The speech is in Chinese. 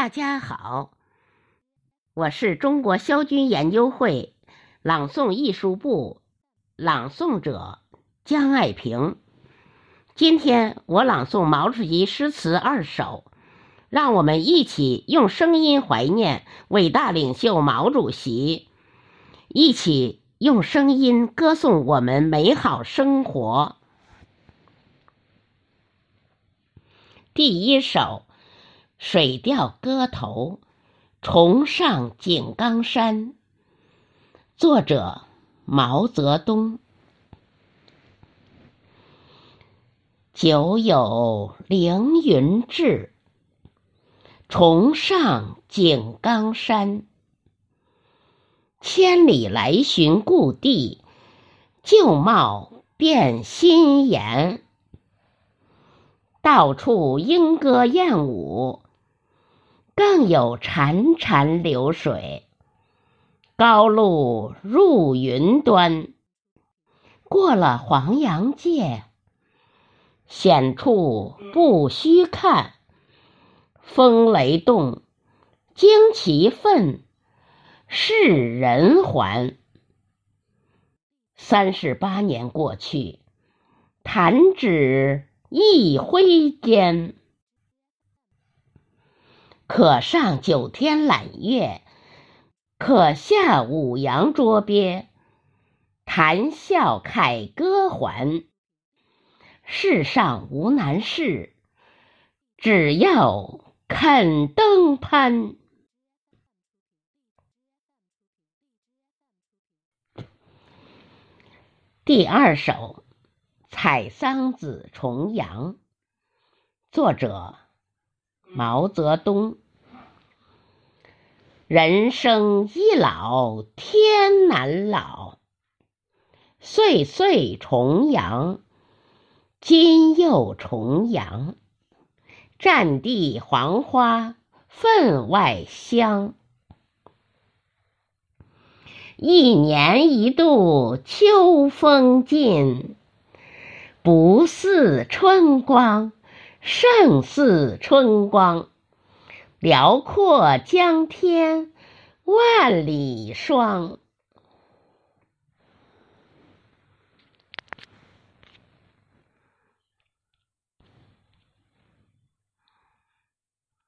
大家好，我是中国萧军研究会朗诵艺术部朗诵者江爱萍。今天我朗诵毛主席诗词二首，让我们一起用声音怀念伟大领袖毛主席，一起用声音歌颂我们美好生活。第一首。《水调歌头·重上井冈山》作者毛泽东。久有凌云志，重上井冈山。千里来寻故地，旧貌变新颜。到处莺歌燕舞。更有潺潺流水，高路入云端。过了黄洋界，险处不须看。风雷动，旌旗奋，是人还。三十八年过去，弹指一挥间。可上九天揽月，可下五洋捉鳖。谈笑凯歌还，世上无难事，只要肯登攀。第二首《采桑子·重阳》，作者。毛泽东，人生易老天难老，岁岁重阳，今又重阳。战地黄花分外香，一年一度秋风劲，不似春光。胜似春光，辽阔江天万里霜。